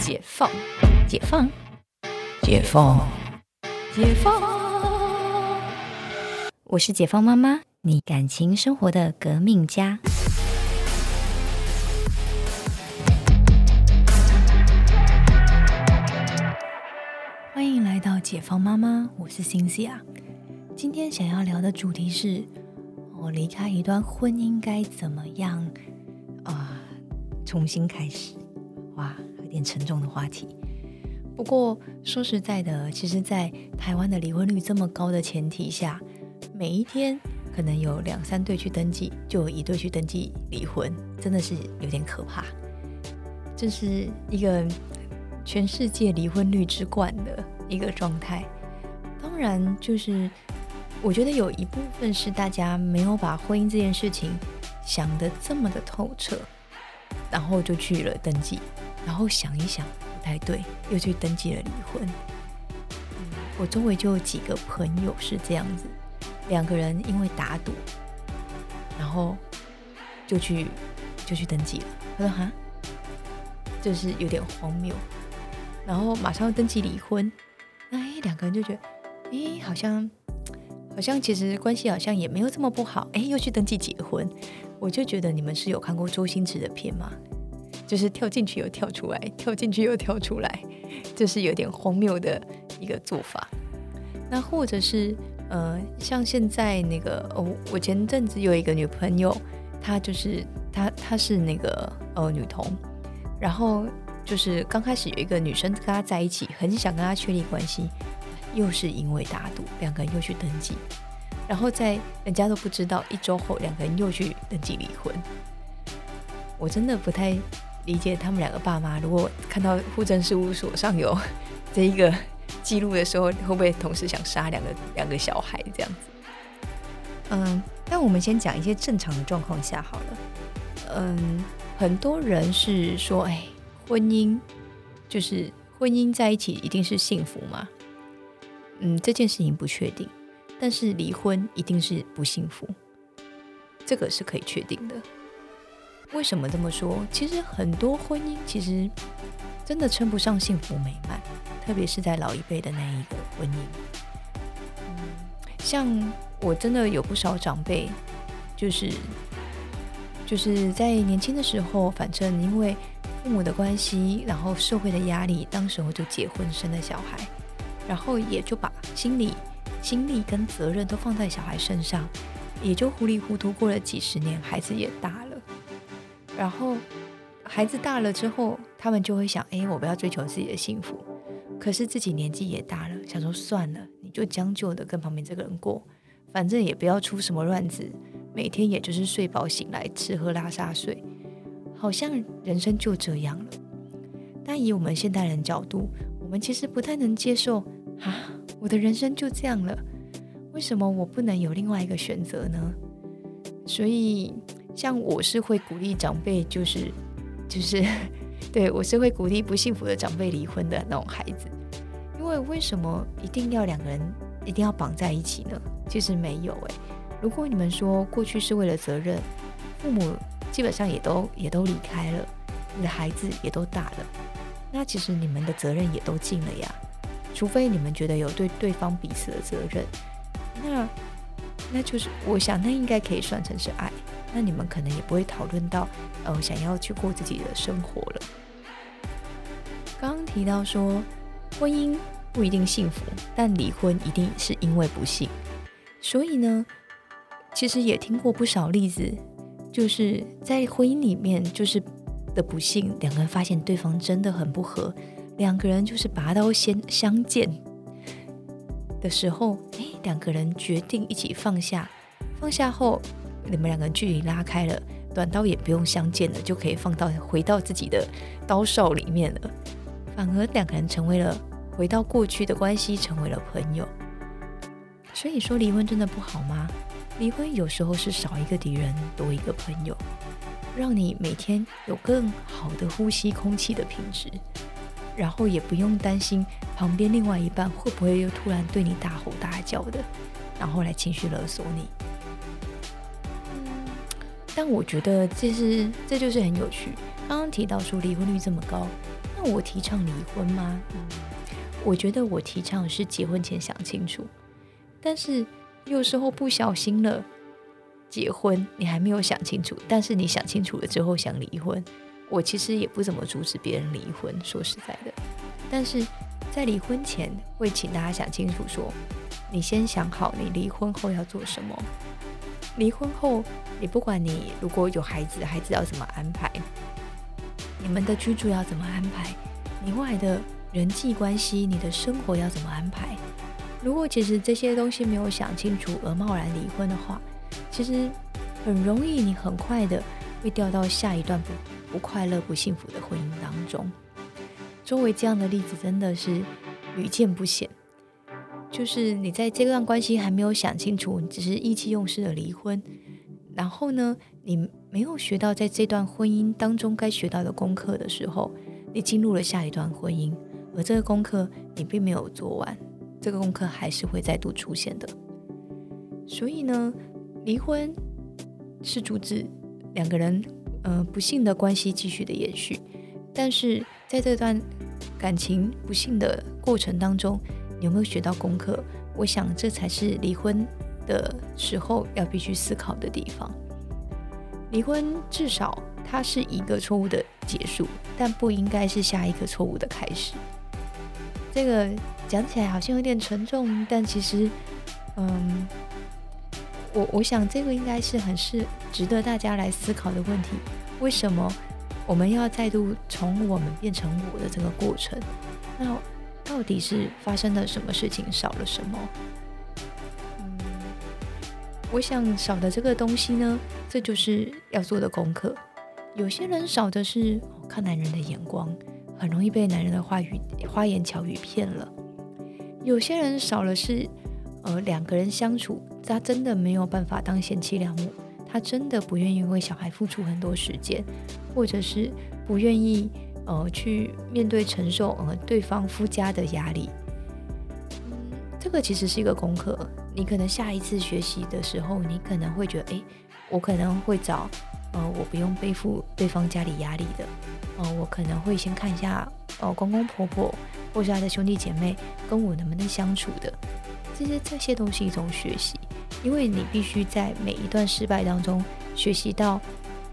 解放，解放，解放，解放。我是解放妈妈，你感情生活的革命家。欢迎来到解放妈妈，我是辛西啊。今天想要聊的主题是：我离开一段婚姻该怎么样啊？重新开始。哇，有点沉重的话题。不过说实在的，其实，在台湾的离婚率这么高的前提下，每一天可能有两三对去登记，就有一对去登记离婚，真的是有点可怕。这是一个全世界离婚率之冠的一个状态。当然，就是我觉得有一部分是大家没有把婚姻这件事情想得这么的透彻，然后就去了登记。然后想一想不太对，又去登记了离婚。我周围就有几个朋友是这样子，两个人因为打赌，然后就去就去登记了。他说：“哈，就是有点荒谬。”然后马上要登记离婚，那哎两个人就觉得，哎好像好像其实关系好像也没有这么不好。哎，又去登记结婚，我就觉得你们是有看过周星驰的片吗？就是跳进去又跳出来，跳进去又跳出来，这是有点荒谬的一个做法。那或者是呃，像现在那个哦，我前阵子有一个女朋友，她就是她她是那个呃女童，然后就是刚开始有一个女生跟她在一起，很想跟她确立关系，又是因为打赌，两个人又去登记，然后在人家都不知道一周后，两个人又去登记离婚。我真的不太。理解他们两个爸妈，如果看到户政事务所上有这一个记录的时候，会不会同时想杀两个两个小孩这样子？嗯，那我们先讲一些正常的状况下好了。嗯，很多人是说，哎，婚姻就是婚姻在一起一定是幸福吗？嗯，这件事情不确定，但是离婚一定是不幸福，这个是可以确定的。为什么这么说？其实很多婚姻其实真的称不上幸福美满，特别是在老一辈的那一个婚姻。嗯，像我真的有不少长辈，就是就是在年轻的时候，反正因为父母的关系，然后社会的压力，当时候就结婚生了小孩，然后也就把心理、精力跟责任都放在小孩身上，也就糊里糊涂过了几十年，孩子也大。然后孩子大了之后，他们就会想：哎，我不要追求自己的幸福。可是自己年纪也大了，想说算了，你就将就的跟旁边这个人过，反正也不要出什么乱子，每天也就是睡饱醒来，吃喝拉撒睡，好像人生就这样了。但以我们现代人角度，我们其实不太能接受啊，我的人生就这样了，为什么我不能有另外一个选择呢？所以。像我是会鼓励长辈，就是 就是，对我是会鼓励不幸福的长辈离婚的那种孩子，因为为什么一定要两个人一定要绑在一起呢？其实没有诶。如果你们说过去是为了责任，父母基本上也都也都离开了，你的孩子也都大了，那其实你们的责任也都尽了呀。除非你们觉得有对对方彼此的责任，那那就是我想那应该可以算成是爱。那你们可能也不会讨论到，呃，想要去过自己的生活了。刚刚提到说，婚姻不一定幸福，但离婚一定是因为不幸。所以呢，其实也听过不少例子，就是在婚姻里面就是的不幸，两个人发现对方真的很不合，两个人就是拔刀先相见的时候，哎，两个人决定一起放下，放下后。你们两个距离拉开了，短刀也不用相见了，就可以放到回到自己的刀鞘里面了。反而两个人成为了回到过去的关系，成为了朋友。所以说离婚真的不好吗？离婚有时候是少一个敌人，多一个朋友，让你每天有更好的呼吸空气的品质，然后也不用担心旁边另外一半会不会又突然对你大吼大叫的，然后来情绪勒索你。但我觉得这是这就是很有趣。刚刚提到说离婚率这么高，那我提倡离婚吗？嗯，我觉得我提倡是结婚前想清楚，但是有时候不小心了，结婚你还没有想清楚，但是你想清楚了之后想离婚，我其实也不怎么阻止别人离婚，说实在的，但是在离婚前会请大家想清楚，说你先想好你离婚后要做什么。离婚后，你不管你如果有孩子，孩子要怎么安排？你们的居住要怎么安排？你未来的人际关系，你的生活要怎么安排？如果其实这些东西没有想清楚而贸然离婚的话，其实很容易你很快的会掉到下一段不不快乐、不幸福的婚姻当中。周围这样的例子真的是屡见不鲜。就是你在这段关系还没有想清楚，你只是意气用事的离婚，然后呢，你没有学到在这段婚姻当中该学到的功课的时候，你进入了下一段婚姻，而这个功课你并没有做完，这个功课还是会再度出现的。所以呢，离婚是阻止两个人呃不幸的关系继续的延续，但是在这段感情不幸的过程当中。有没有学到功课？我想这才是离婚的时候要必须思考的地方。离婚至少它是一个错误的结束，但不应该是下一个错误的开始。这个讲起来好像有点沉重，但其实，嗯，我我想这个应该是很是值得大家来思考的问题。为什么我们要再度从我们变成我的这个过程？那？到底是发生了什么事情，少了什么？嗯，我想少的这个东西呢，这就是要做的功课。有些人少的是看男人的眼光，很容易被男人的话语、花言巧语骗了；有些人少了是，呃，两个人相处，他真的没有办法当贤妻良母，他真的不愿意为小孩付出很多时间，或者是不愿意。呃，去面对承受呃对方夫家的压力，嗯，这个其实是一个功课。你可能下一次学习的时候，你可能会觉得，哎，我可能会找，呃，我不用背负对方家里压力的，呃，我可能会先看一下，呃，公公婆婆或是他的兄弟姐妹跟我能不能相处的，这些这些都是一种学习，因为你必须在每一段失败当中学习到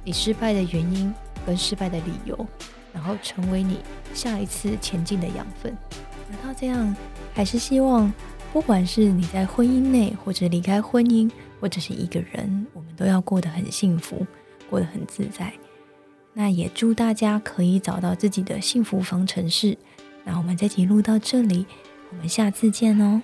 你失败的原因跟失败的理由。然后成为你下一次前进的养分。难道这样，还是希望，不管是你在婚姻内，或者离开婚姻，或者是一个人，我们都要过得很幸福，过得很自在。那也祝大家可以找到自己的幸福方程式。那我们这集录到这里，我们下次见哦。